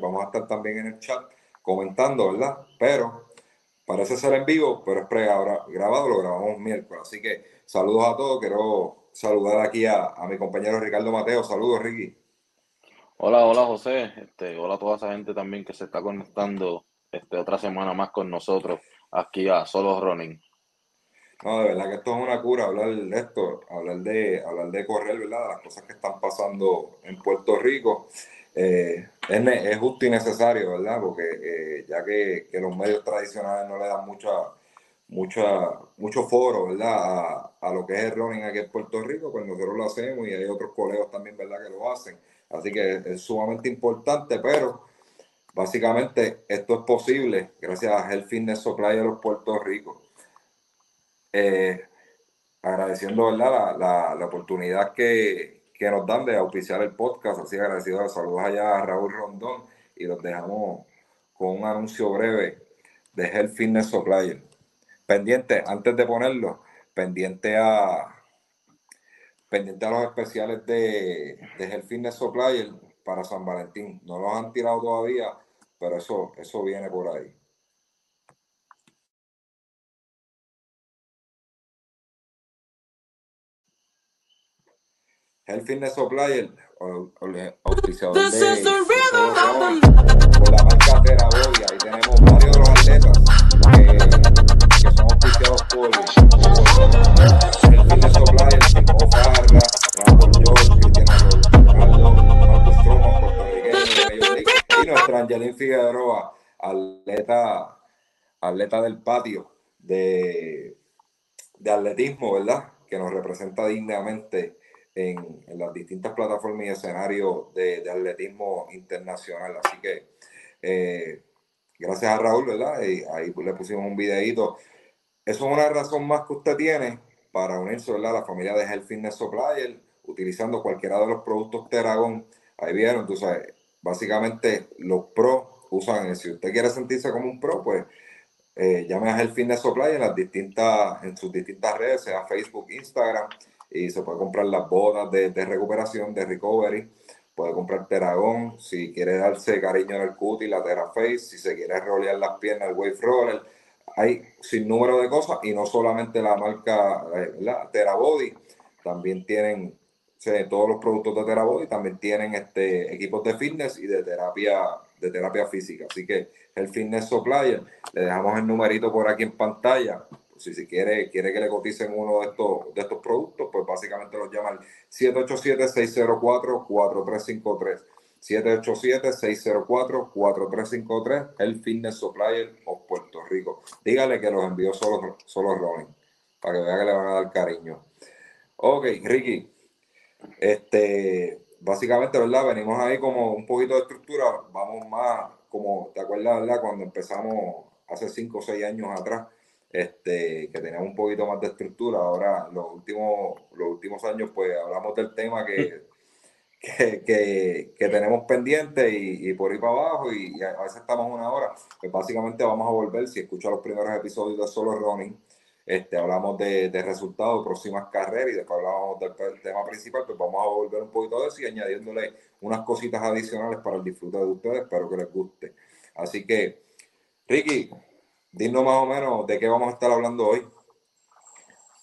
Vamos a estar también en el chat comentando, ¿verdad? Pero parece ser en vivo, pero es pre-grabado, lo grabamos miércoles. Así que saludos a todos. Quiero saludar aquí a, mi compañero Ricardo Mateo. Saludos, Ricky. Hola, hola, José. Este, hola a toda esa gente también que se está conectando este, otra semana más con nosotros aquí a Solo Running. No, de verdad que esto es una cura hablar de esto, hablar de, hablar de correr, ¿verdad? Las cosas que están pasando en Puerto Rico. Eh, es, justo y necesario, ¿verdad? Porque eh, ya que, los medios tradicionales no le dan mucha, mucha, mucho foro, ¿verdad? A, lo que es el running aquí en Puerto Rico, pues nosotros lo hacemos y hay otros colegas también, ¿verdad? Que lo hacen. Así que es, sumamente importante, pero básicamente esto es posible gracias a Health Fitness Supply de los Puerto Rico. Eh, agradeciendo, ¿verdad? la, la oportunidad que, que nos dan de auspiciar el podcast. Así agradecido. Saludos allá a Raúl Rondón y los dejamos con un anuncio breve de Health Fitness Supplier. Pendiente, antes de ponerlo, pendiente a pendiente a los especiales de, de Health Fitness Supplier para San Valentín. No los han tirado todavía, pero eso, eso viene por ahí. Health Fitness Supplier, auspiciador de, por la marca Terabodia. Ahí tenemos varios de los atletas que, que son auspiciados por Health Fitness Supplier, Simón Farra, Ramón George, Cristiano Ronaldo, Marcos Stroman, puertorriqueño, y nuestra Angelín Figueroa, atleta, atleta del patio de, de atletismo, ¿verdad? Que nos representa dignamente en, las distintas plataformas y escenarios de, atletismo internacional. Así que eh, gracias a Raúl, ¿verdad? Ahí le pusimos un videito. Eso es una razón más que usted tiene para unirse, ¿verdad? A la familia de Health Fitness Supplier, utilizando cualquiera de los productos Teragón. Ahí vieron, tú sabes, básicamente los pros usan, si usted quiere sentirse como un pro, pues eh, llame a Health Fitness Supply en las distintas, en sus distintas redes, sea Facebook, Instagram, y se puede comprar las botas de, recuperación, de recovery. Puede comprar Teragón, si quiere darse cariño en el cutie, la Teraface, si se quiere rolear las piernas, el Wave Roller. Hay sin número de cosas y no solamente la marca eh, la Terabody, también tienen todos los productos de Terabody, también tienen este, equipos de fitness y de terapia, de terapia física. Así que el Fitness Supplier, le dejamos el numerito por aquí en pantalla si, si quiere, quiere que le coticen uno de estos, de estos productos, pues básicamente los llaman 787-604-4353. 787-604-4353, el Fitness Supplier of Puerto Rico. Dígale que los envió solo, solo Rolling, para que vea que le van a dar cariño. Ok, Ricky, este, básicamente, ¿verdad? Venimos ahí como un poquito de estructura, vamos más, como, ¿te acuerdas, verdad? Cuando empezamos hace 5 o 6 años atrás, este, que teníamos un poquito más de estructura. Ahora, los últimos, los últimos años, pues hablamos del tema que, que, tenemos pendiente y, por ahí para abajo, y, a veces estamos una hora. Pues básicamente vamos a volver, si escuchas los primeros episodios de Solo Running, este, hablamos de, de resultados, próximas carreras y después hablamos del, tema principal, pues vamos a volver un poquito de eso y añadiéndole unas cositas adicionales para el disfrute de ustedes, espero que les guste. Así que, Ricky, Dinos más o menos de qué vamos a estar hablando hoy.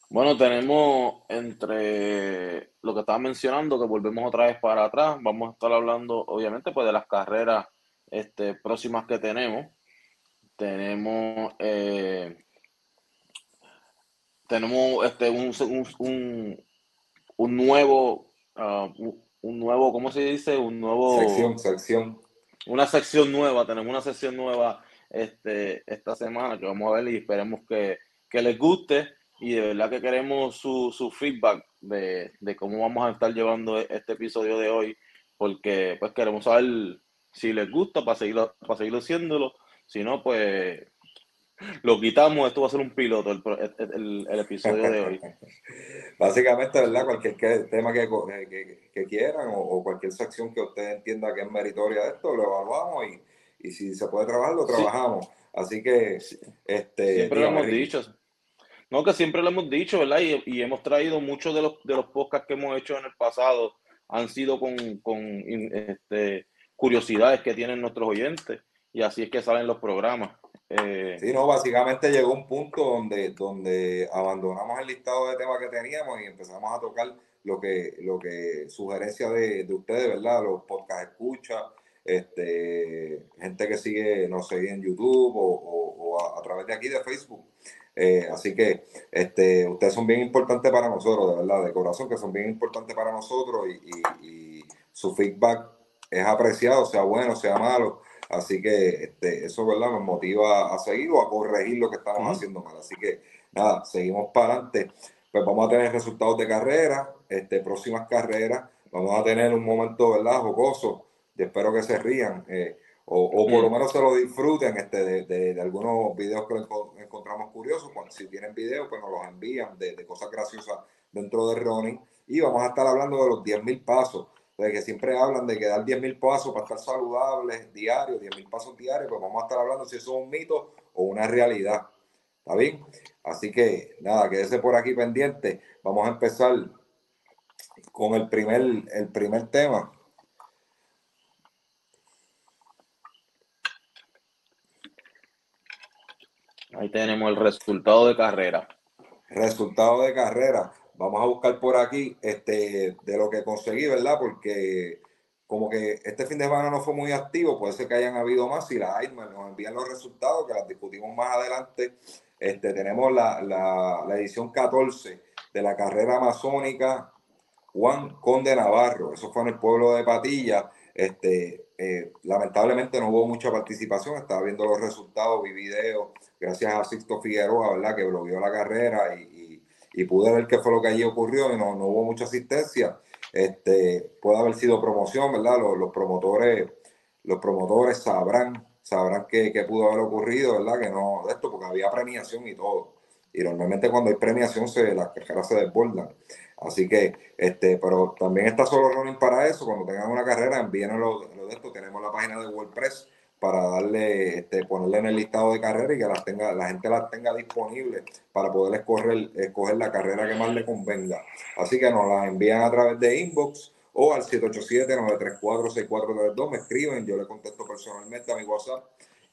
Bueno, tenemos entre lo que estaba mencionando, que volvemos otra vez para atrás, vamos a estar hablando obviamente pues de las carreras este, próximas que tenemos. Tenemos eh, tenemos este un, un, un, nuevo uh, un nuevo, ¿cómo se dice? Un nuevo sección, sección. Una sección nueva, tenemos una sección nueva este, esta semana que vamos a ver y esperemos que, les guste y de verdad que queremos su, su feedback de, cómo vamos a estar llevando este episodio de hoy porque pues queremos saber Si les gusta, para seguir, para seguir haciéndolo. Si no, pues lo quitamos. Esto va a ser un piloto, el, el, episodio de hoy. Básicamente, ¿verdad? Cualquier tema que, que, quieran o, cualquier sección que usted entienda que es meritoria de esto, lo evaluamos y, y si se puede trabajar, lo trabajamos. Así que, este. Siempre lo hemos dicho. No, que siempre lo hemos dicho, ¿verdad? Y, y, hemos traído muchos de los, de los podcasts que hemos hecho en el pasado, han sido con, con este, curiosidades que tienen nuestros oyentes y así es que salen los programas. Eh, sí, no, básicamente llegó un punto donde, donde abandonamos el listado de temas que teníamos y empezamos a tocar lo que, lo que sugerencia de, de ustedes, ¿verdad? Los podcast escucha, este, gente que sigue, nos sigue en YouTube o, a, través de aquí de Facebook. Eh, así que este, ustedes son bien importantes para nosotros, de verdad, de corazón, que son bien importantes para nosotros y, y su feedback es apreciado, sea bueno, sea malo. Así que este, eso ¿verdad? nos motiva a seguir o a corregir lo que estamos haciendo mal. Así que nada, seguimos para adelante. Pues vamos a tener resultados de carrera, este, próximas carreras. Vamos a tener un momento ¿verdad? jocoso. Espero que se rían. Eh, o, o, por lo menos se lo disfruten este, de, de, algunos videos que encontramos curiosos. si tienen videos, pues nos los envían de, de cosas graciosas dentro de running. Y vamos a estar hablando de los 10.000 pasos de que siempre hablan de que dar 10.000 pasos para estar saludables diarios, 10.000 pasos diarios, pues vamos a estar hablando si eso es un mito o una realidad. ¿Está bien? Así que nada, quédese por aquí pendiente. Vamos a empezar con el primer, el primer tema. Ahí tenemos el resultado de carrera. Resultado de carrera vamos a buscar por aquí este, de lo que conseguí, ¿verdad? Porque como que este fin de semana no fue muy activo, puede ser que hayan habido más. Si la hay, nos envían los resultados, que las discutimos más adelante. Este, tenemos la, la, edición 14 de la carrera amazónica Juan Conde Navarro. Eso fue en el pueblo de Patilla. Este, eh, lamentablemente no hubo mucha participación. Estaba viendo los resultados, vi videos, gracias a Sixto Figueroa, ¿verdad? Que bloqueó la carrera y y pude ver qué fue lo que allí ocurrió y no, no hubo mucha asistencia. Este, puede haber sido promoción, ¿verdad? Los, promotores, los promotores sabrán, sabrán qué, qué, pudo haber ocurrido, ¿verdad? Que no, esto, porque había premiación y todo. Y normalmente cuando hay premiación se, las carreras se desbordan. Así que, este, pero también está solo running para eso. Cuando tengan una carrera, envíenlo lo de esto. Tenemos la página de WordPress para darle, este, ponerle en el listado de carrera y que las tenga, la gente las tenga disponibles para poder escoger, escoger la carrera que más le convenga. Así que nos las envían a través de inbox o al 787-934-6432. Me escriben, yo le contesto personalmente a mi WhatsApp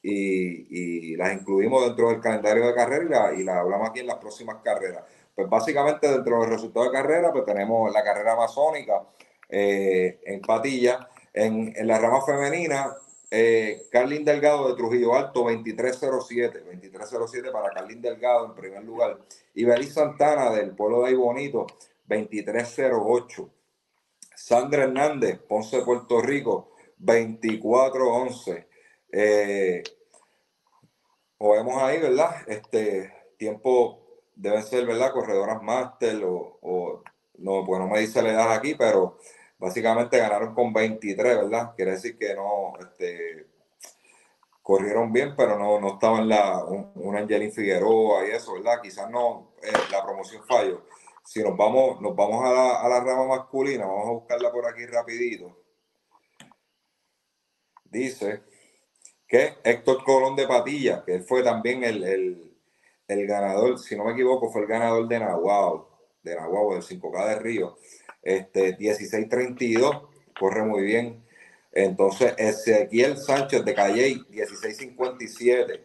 y, las incluimos dentro del calendario de carrera y la, hablamos aquí en las próximas carreras. Pues básicamente dentro del resultado de carrera, pues tenemos la carrera amazónica eh, en Patilla. En, en la rama femenina eh, Carlin Delgado de Trujillo Alto, 2307. 2307 para Carlin Delgado en primer lugar. Y Belis Santana del pueblo de Aybonito, 2308. Sandra Hernández, Ponce, Puerto Rico, 2411. Eh, vemos ahí, ¿verdad? Este tiempo deben ser, ¿verdad? Corredoras máster o, o no, pues no me dice la edad aquí, pero básicamente ganaron con 23, ¿verdad? Quiere decir que no, este, corrieron bien, pero no, no estaban la, un, un Angelín Figueroa y eso, ¿verdad? Quizás no, eh, la promoción falló. Si nos vamos, nos vamos a la, a la rama masculina, vamos a buscarla por aquí rapidito. Dice Héctor Colón de Patilla, que fue también el, el, ganador, si no me equivoco, fue el ganador de Nahuatl, de Nahuatl, del 5K de Río este, 16.32, corre muy bien. Entonces, Ezequiel Sánchez de Calley, 16.57.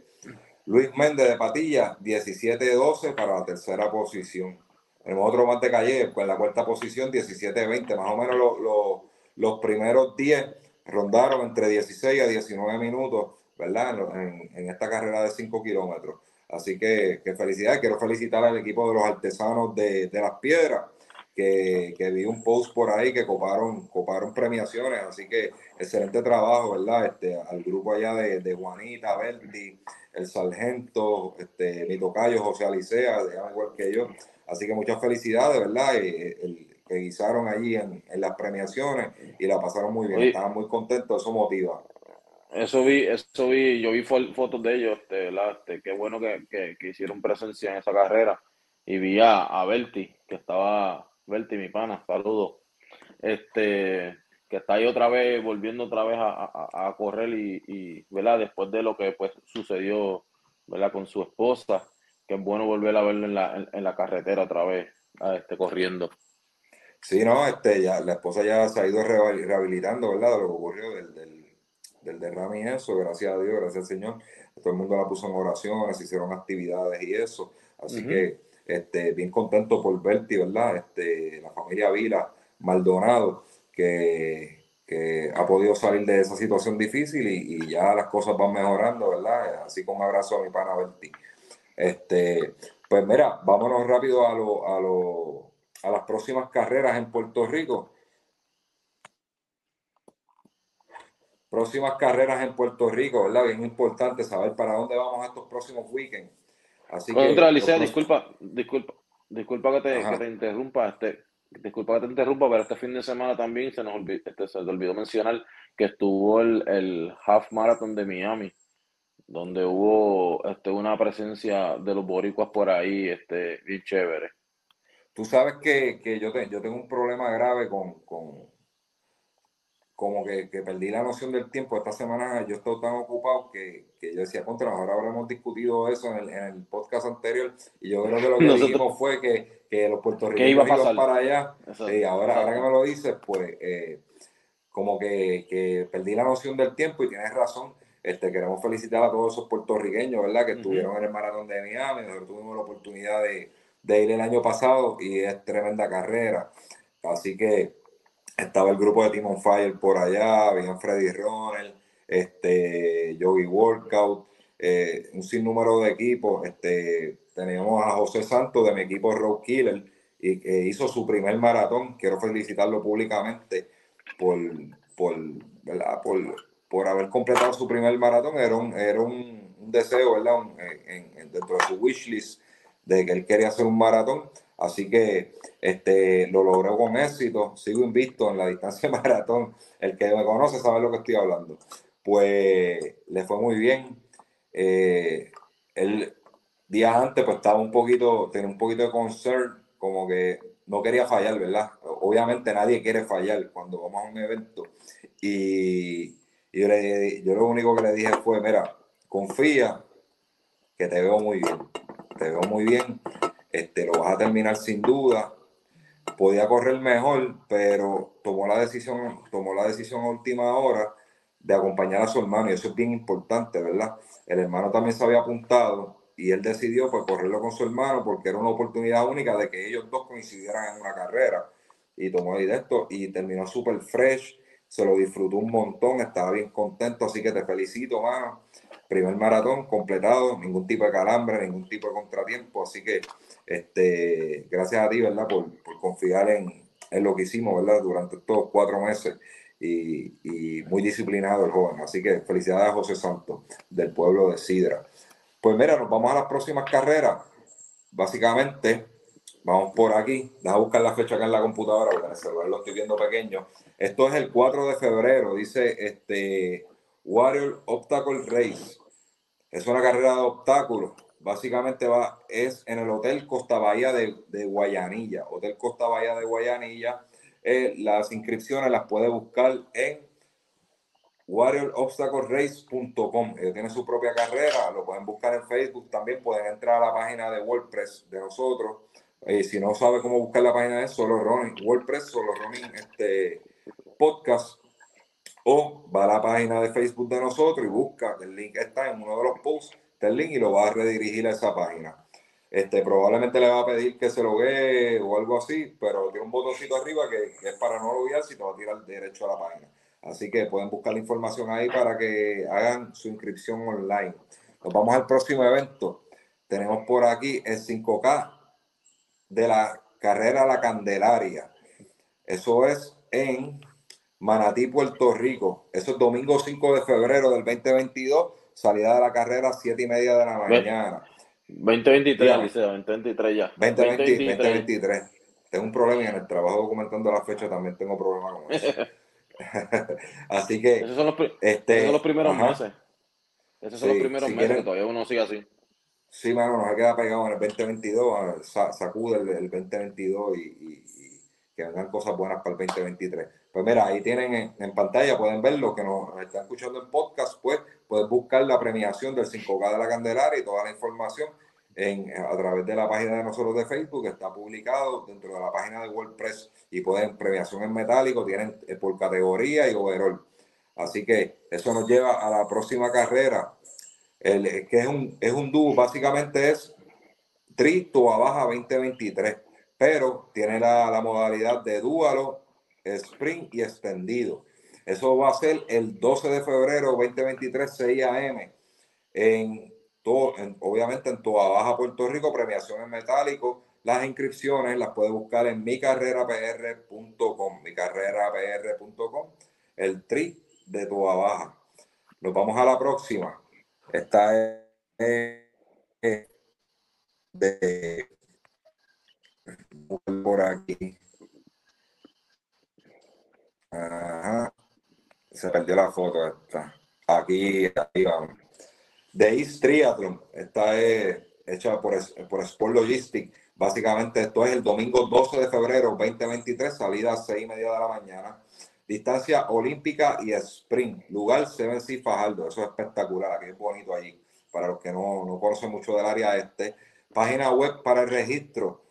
Luis Méndez de Patilla, 17.12 para la tercera posición. Tenemos otro más de Calle, pues la cuarta posición, 17.20. Más o menos los primeros 10 rondaron entre 16 a 19 minutos, ¿verdad? En, esta carrera de 5 kilómetros. Así que, que felicidades. Quiero felicitar al equipo de los artesanos de, de las piedras que, vi un post por ahí que coparon, coparon premiaciones, así que excelente trabajo, ¿verdad? Este, al grupo allá de, de Juanita, Berti, el sargento, este, mi tocayo, José Alicea, igual que yo. Así que muchas felicidades, ¿verdad? El, que guisaron allí en, en, las premiaciones y la pasaron muy bien, estaban muy contentos, eso motiva. Eso vi, eso vi, yo vi fotos de ellos, este, este, qué bueno que, hicieron presencia en esa carrera. Y vi a, a Berti, que estaba, Berti, mi pana, saludos. Este, que está ahí otra vez, volviendo otra vez a, correr y, y, ¿verdad? Después de lo que pues sucedió, ¿verdad? Con su esposa, que es bueno volver a verlo en la, en, la carretera otra vez, este, corriendo. Sí, no, este, ya, la esposa ya se ha ido rehabilitando, ¿verdad? De lo que ocurrió del, del, derrame y eso, gracias a Dios, gracias al Señor. Todo el mundo la puso en oraciones, hicieron actividades y eso. Así que, este, bien contento por verte, ¿verdad? Este, la familia Vila Maldonado que, ha podido salir de esa situación difícil y, ya las cosas van mejorando, ¿verdad? Así que un abrazo a mi pana Berti. Este, pues mira, vámonos rápido a, lo, a, lo, a las próximas carreras en Puerto Rico. Próximas carreras en Puerto Rico, ¿verdad? Bien importante saber para dónde vamos estos próximos weekends. Así Contra Licea, disculpa, disculpa, disculpa que te, que te interrumpa. Este, disculpa que te interrumpa, pero este fin de semana también se nos olvidó, este, se olvidó mencionar que estuvo el, el, Half Marathon de Miami, donde hubo este, una presencia de los boricuas por ahí, este, bien chévere. Tú sabes que, que yo, te, yo tengo un problema grave con, con como que, que, perdí la noción del tiempo. Esta semana yo estoy tan ocupado que, que yo decía, contra, ahora habremos discutido eso en el, en el, podcast anterior y yo creo que lo que dijimos fue que, que los puertorriqueños iban para allá. Y ahora, ahora que me lo dices, pues eh, como que, que, perdí la noción del tiempo y tienes razón. Este, queremos felicitar a todos esos puertorriqueños, ¿verdad? Que estuvieron en el maratón de Miami. Nosotros tuvimos la oportunidad de, de ir el año pasado y es tremenda carrera. Así que estaba el grupo de Team on Fire por allá, había Freddy Ronald, este, Yogi Workout, eh, un sinnúmero de equipos. Este, teníamos a José Santos de mi equipo Road Killer y que hizo su primer maratón. Quiero felicitarlo públicamente por, por, por, haber completado su primer maratón. Era un, era un, deseo, ¿verdad? dentro de su wishlist de que él quería hacer un maratón. Así que este, lo logró con éxito. Sigo invicto en la distancia maratón. El que me conoce sabe lo que estoy hablando. Pues le fue muy bien. Eh, él días antes pues estaba un poquito, tenía un poquito de concern, como que no quería fallar, ¿verdad? Obviamente nadie quiere fallar cuando vamos a un evento. Y, yo, yo lo único que le dije fue, mira, confía que te veo muy bien. Te veo muy bien este, lo vas a terminar sin duda. Podía correr mejor, pero tomó la decisión, tomó la decisión a última hora de acompañar a su hermano, y eso es bien importante, ¿verdad? El hermano también se había apuntado y él decidió pues correrlo con su hermano porque era una oportunidad única de que ellos dos coincidieran en una carrera. Y tomó esto y terminó súper fresh, se lo disfrutó un montón, estaba bien contento, así que te felicito, mano. Primer maratón completado, ningún tipo de calambre, ningún tipo de contratiempo, así que este, gracias a ti, ¿verdad? Por, confiar en, lo que hicimos, ¿verdad? Durante estos cuatro meses y, muy disciplinado el joven. Así que felicidades a José Santos del pueblo de Sidra. Pues mira, nos vamos a las próximas carreras. Básicamente, vamos por aquí. Deja buscar la fecha acá en la computadora porque en el celular lo estoy viendo pequeño. Esto es el 4 de febrero, dice este Warrior Obstacle Race. Es una carrera de obstáculos básicamente va, es en el Hotel Costa Bahía de, Guayanilla. Hotel Costa Bahía de Guayanilla. Eh, las inscripciones las puede buscar en warriorobstaclerace.com. Ellos tienen su propia carrera, lo pueden buscar en Facebook también, pueden entrar a la página de WordPress de nosotros. Y si no sabe cómo buscar la página de Solo Running, WordPress, Solo Running este, Podcast, o va a la página de Facebook de nosotros y busca, el link está en uno de los posts el link y lo va a redirigir a esa página. Este, probablemente le va a pedir que se logue o algo así, pero tiene un botoncito arriba que, es para no loguear, si te va a tirar derecho a la página. Así que pueden buscar la información ahí para que hagan su inscripción online. Nos vamos al próximo evento. Tenemos por aquí el 5K de la carrera La Candelaria. Eso es en Manatí, Puerto Rico. Eso es domingo 5 de febrero del 2022 salida de la carrera a 7 y media de la mañana. 2023, Liceo, 2023 ya. 2023. Tengo un problema en el trabajo documentando la fecha también tengo problemas con eso. así que. Esos son los, este, esos son los primeros meses. Esos son los primeros meses que todavía uno sigue así. Sí, mano, nos ha quedado pegado en el 2022, sacude el, el 2022 y, y, que vengan cosas buenas para el 2023. Pues mira, ahí tienen en, pantalla, pueden ver lo que nos están escuchando en podcast, pues pueden buscar la premiación del 5K de la Candelaria y toda la información en, a través de la página de nosotros de Facebook, está publicado dentro de la página de WordPress y pueden premiación en metálico, tienen eh, por categoría y overall. Así que eso nos lleva a la próxima carrera, el, que es un, es un dúo, básicamente es Tri Baja 2023, pero tiene la, modalidad de dúalo, sprint y extendido. Eso va a ser el 12 de febrero 2023, 6 a.m. en obviamente en toda Baja Puerto Rico, premiación en. Las inscripciones las puede buscar en micarrerapr.com, micarrerapr.com, el tri de toda Baja. Nos vamos a la próxima. Esta es de por aquí. Se perdió la foto esta. Aquí, aquí vamos. The East Triathlon. Esta es hecha por, por Sport Logistics. Básicamente esto es el domingo 12 de febrero 2023, salida a 6 y media de la mañana. Distancia olímpica y sprint. Lugar Seven Sea Fajardo. Eso es espectacular. Aquí es bonito allí. Para los que no, no conocen mucho del área este. Página web para el registro.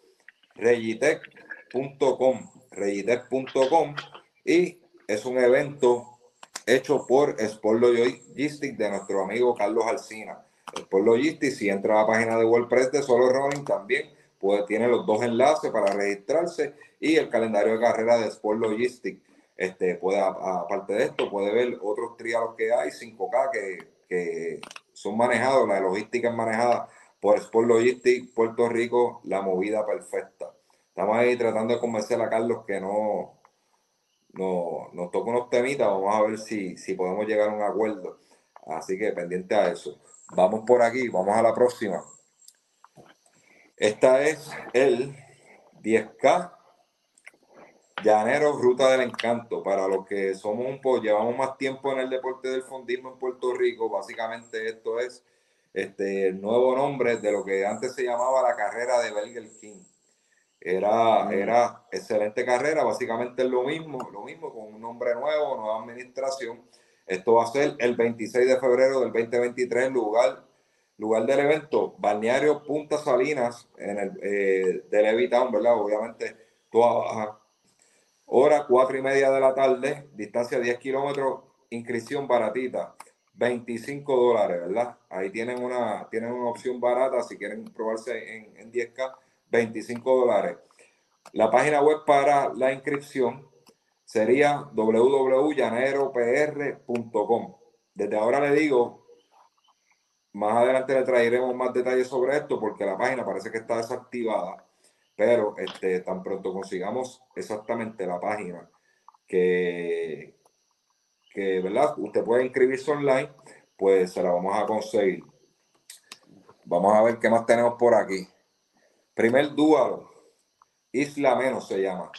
regitec.com. regitec.com. Y es un evento hecho por Sport Logistics de nuestro amigo Carlos Alcina. Sport Logistics, si entra a la página de WordPress de Solo Running, también puede, tiene los dos enlaces para registrarse y el calendario de carrera de Sport Logistics. Este, puede, aparte de esto, puede ver otros trialos que hay, 5K, que, que son manejados, la logística es manejada por Sport Logistics Puerto Rico, la movida perfecta. Estamos ahí tratando de convencer a Carlos que no, nos, nos toca unos temitas, vamos a ver si, si podemos llegar a un acuerdo. Así que pendiente a eso. Vamos por aquí, vamos a la próxima. Esta es el 10K Llanero Ruta del Encanto. Para los que somos un poco, llevamos más tiempo en el deporte del fondismo en Puerto Rico, básicamente esto es este, el nuevo nombre de lo que antes se llamaba la carrera de Belger King. Era, era excelente carrera, básicamente es lo mismo, lo mismo con un nombre nuevo, nueva administración. Esto va a ser el 26 de febrero del 2023, lugar, lugar del evento, Balneario Punta Salinas, en el eh, de Levitown, ¿verdad? Obviamente, toda baja. Hora cuatro y media de la tarde, distancia 10 kilómetros, inscripción baratita, 25 dólares, ¿verdad? Ahí tienen una, tienen una opción barata si quieren probarse en, en 10K 25 dólares. La página web para la inscripción sería www.llaneropr.com. Desde ahora le digo, más adelante le traeremos más detalles sobre esto porque la página parece que está desactivada, pero este, tan pronto consigamos exactamente la página que, que ¿verdad? usted puede inscribirse online, pues se la vamos a conseguir. Vamos a ver qué más tenemos por aquí. Primer dúo, Isla Menos se llama.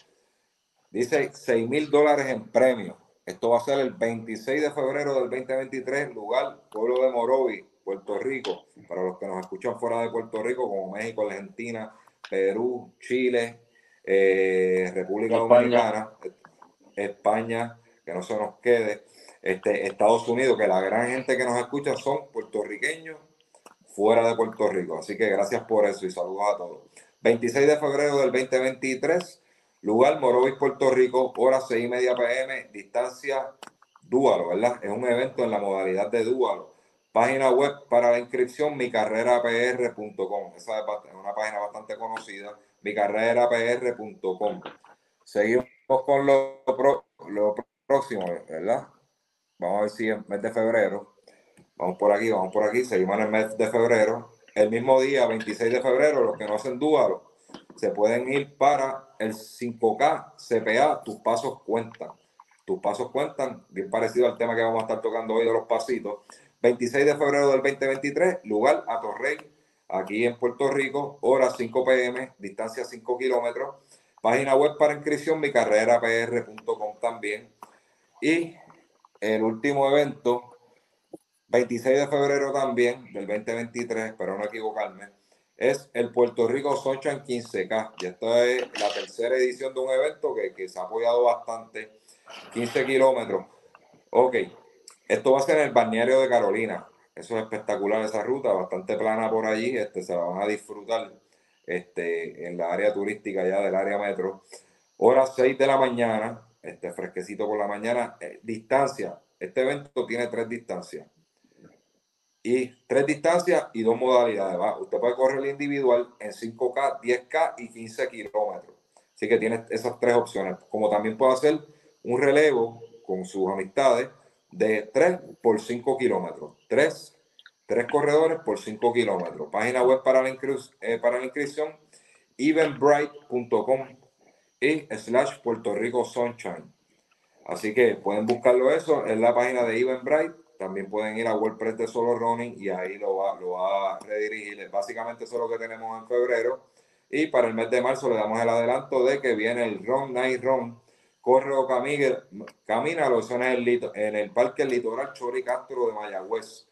Dice 6 mil dólares en premio. Esto va a ser el 26 de febrero del 2023, lugar pueblo de Morovi, Puerto Rico. Para los que nos escuchan fuera de Puerto Rico, como México, Argentina, Perú, Chile, eh, República Dominicana, España, que no se nos quede, este, Estados Unidos, que la gran gente que nos escucha son puertorriqueños fuera de Puerto Rico. Así que gracias por eso y saludos a todos. 26 de febrero del 2023, lugar Morovis, Puerto Rico, hora 6 y media pm, distancia Dúalo, ¿verdad? Es un evento en la modalidad de Dúalo. Página web para la inscripción, micarrerapr.com. Esa es una página bastante conocida, micarrerapr.com. Seguimos con lo, lo próximo, ¿verdad? Vamos a ver si es mes de febrero. Vamos por aquí, vamos por aquí, seguimos en el mes de febrero. El mismo día, 26 de febrero, los que no hacen dúalo, se pueden ir para el 5K CPA, tus pasos cuentan. Tus pasos cuentan, bien parecido al tema que vamos a estar tocando hoy de los pasitos. 26 de febrero del 2023, lugar a Torrey, aquí en Puerto Rico, hora 5 pm, distancia 5 kilómetros. Página web para inscripción, micarrerapr.com también. Y el último evento, 26 de febrero también, del 2023, espero no equivocarme, es el Puerto Rico Sunshine 15K. Y esta es la tercera edición de un evento que, que se ha apoyado bastante, 15 kilómetros. Ok, esto va a ser en el balneario de Carolina. Eso es espectacular, esa ruta, bastante plana por allí. Este, se la van a disfrutar este, en la área turística ya del área metro. Hora 6 de la mañana, este, fresquecito por la mañana. Eh, distancia, este evento tiene tres distancias. Y tres distancias y dos modalidades. Usted puede correr el individual en 5K, 10K y 15 kilómetros. Así que tiene esas tres opciones. Como también puede hacer un relevo con sus amistades de 3 por 5 kilómetros. 3, 3 corredores por 5 kilómetros. Página web para la, eh, para la inscripción, evenbright.com y slash Puerto Rico Sunshine. Así que pueden buscarlo eso en la página de Eventbrite. También pueden ir a WordPress de Solo Running y ahí lo va, lo va a redirigir. Básicamente eso es lo que tenemos en febrero. Y para el mes de marzo le damos el adelanto de que viene el Run Night Run corre o camina, camina lo en el, en el Parque Litoral Chori Castro de Mayagüez.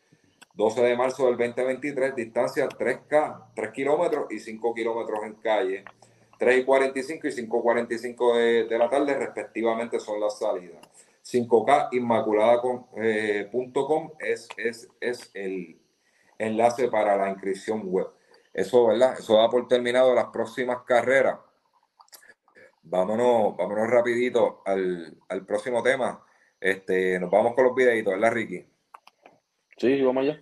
12 de marzo del 2023, distancia 3K, 3 kilómetros y 5 kilómetros en calle. 3 y 45 y 5.45 de, de la tarde respectivamente son las salidas. 5K inmaculada.com eh, es, es, es el enlace para la inscripción web. Eso, ¿verdad? Eso da por terminado las próximas carreras. Vámonos, vámonos rapidito al, próximo tema. Este, nos vamos con los videitos, ¿verdad, Ricky? Sí, vamos allá.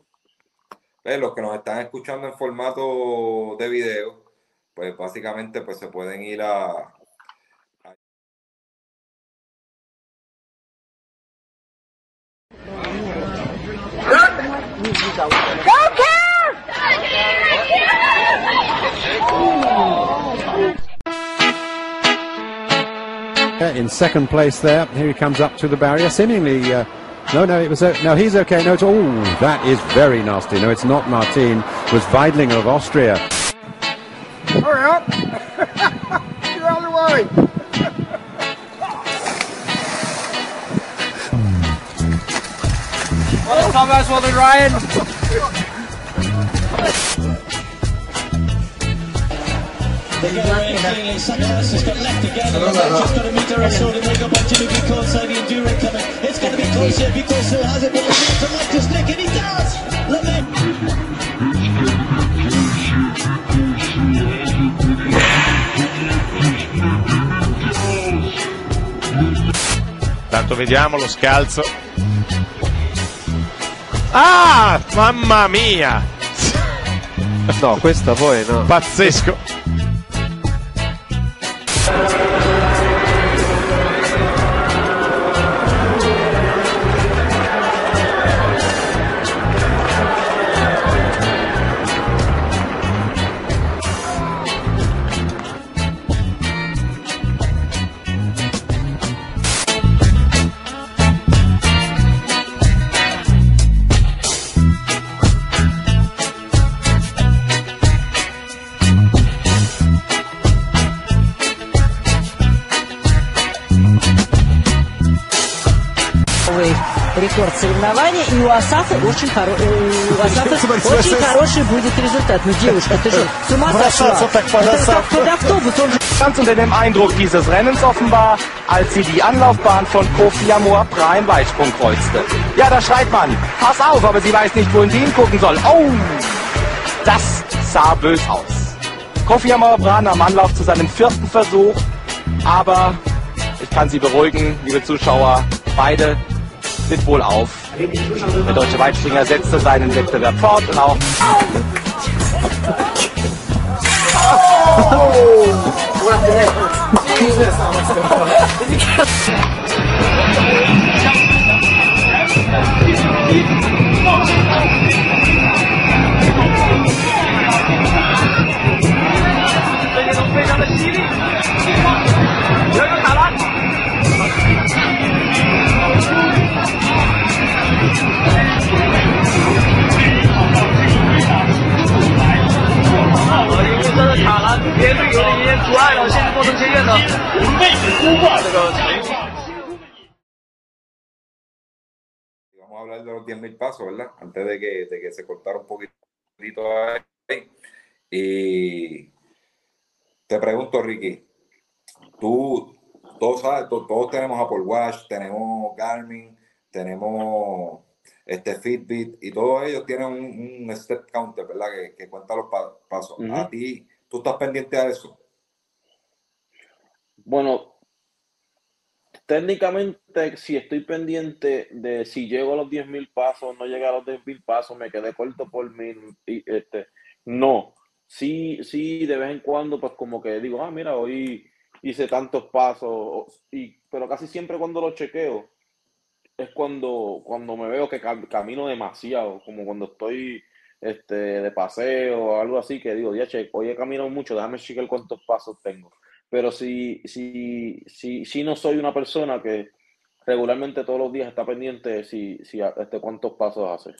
Eh, los que nos están escuchando en formato de video, pues básicamente pues se pueden ir a, in second place there. Here he comes up to the barrier, seemingly. Uh, no, no, it was a, no. He's okay. No, it's oh, that is very nasty. No, it's not Martin. Was Weidlinger of Austria. Hurry up. You're on your way. well, Thomas, well done, Ryan. Has got left again. Got a meter or so to make up Jimmy The enduro coming. It's going to be close here. Has it, but and he does. Lament. Tanto vediamo lo scalzo. Ah, mamma mia! No, questa poi no. Pazzesco. рекорд соревнований, и у Асафа очень, хоро... у Асафа очень хороший будет результат. Ну, девушка, ты же с ума сошла. Это как под автобус, он же... Ganz unter dem Eindruck dieses Rennens offenbar, als sie die Anlaufbahn von Kofi Amor Prime Weitsprung kreuzte. Ja, da schreit man, pass auf, aber sie weiß nicht, wohin sie hingucken soll. Oh, das sah bös aus. Kofi Amor Bran am Anlauf zu seinem vierten Versuch, aber ich kann Sie beruhigen, liebe Zuschauer, beide mit Wohlauf. Der deutsche Weitspringer setzte seinen Wettbewerb fort und auch. Oh! 车的卡了，别队友的一些阻碍了，现在造成前线的位置突破这个情况。Vamos a hablar de los 10.000 pasos, ¿verdad? Antes de que, de que se cortara un poquitito ahí. Y te pregunto, Ricky, tú, todos, sabes, todos tenemos Apple Watch, tenemos Garmin, tenemos este Fitbit y todos ellos tienen un, un step counter, ¿verdad? Que, que cuenta los pa- pasos. A ti, tú estás pendiente a eso. Bueno, técnicamente, si estoy pendiente de si llego a los 10.000 pasos, no llegué a los 10.000 pasos, me quedé corto por mil, y, este, no. Sí, sí, de vez en cuando, pues como que digo, ah, mira, hoy hice tantos pasos, y, pero casi siempre cuando lo chequeo es cuando, cuando me veo que cam- camino demasiado, como cuando estoy este, de paseo o algo así, que digo, ya, che, hoy he caminado mucho, déjame chequear cuántos pasos tengo. Pero si, si, si, si no soy una persona que regularmente todos los días está pendiente de si, si este, cuántos pasos hace.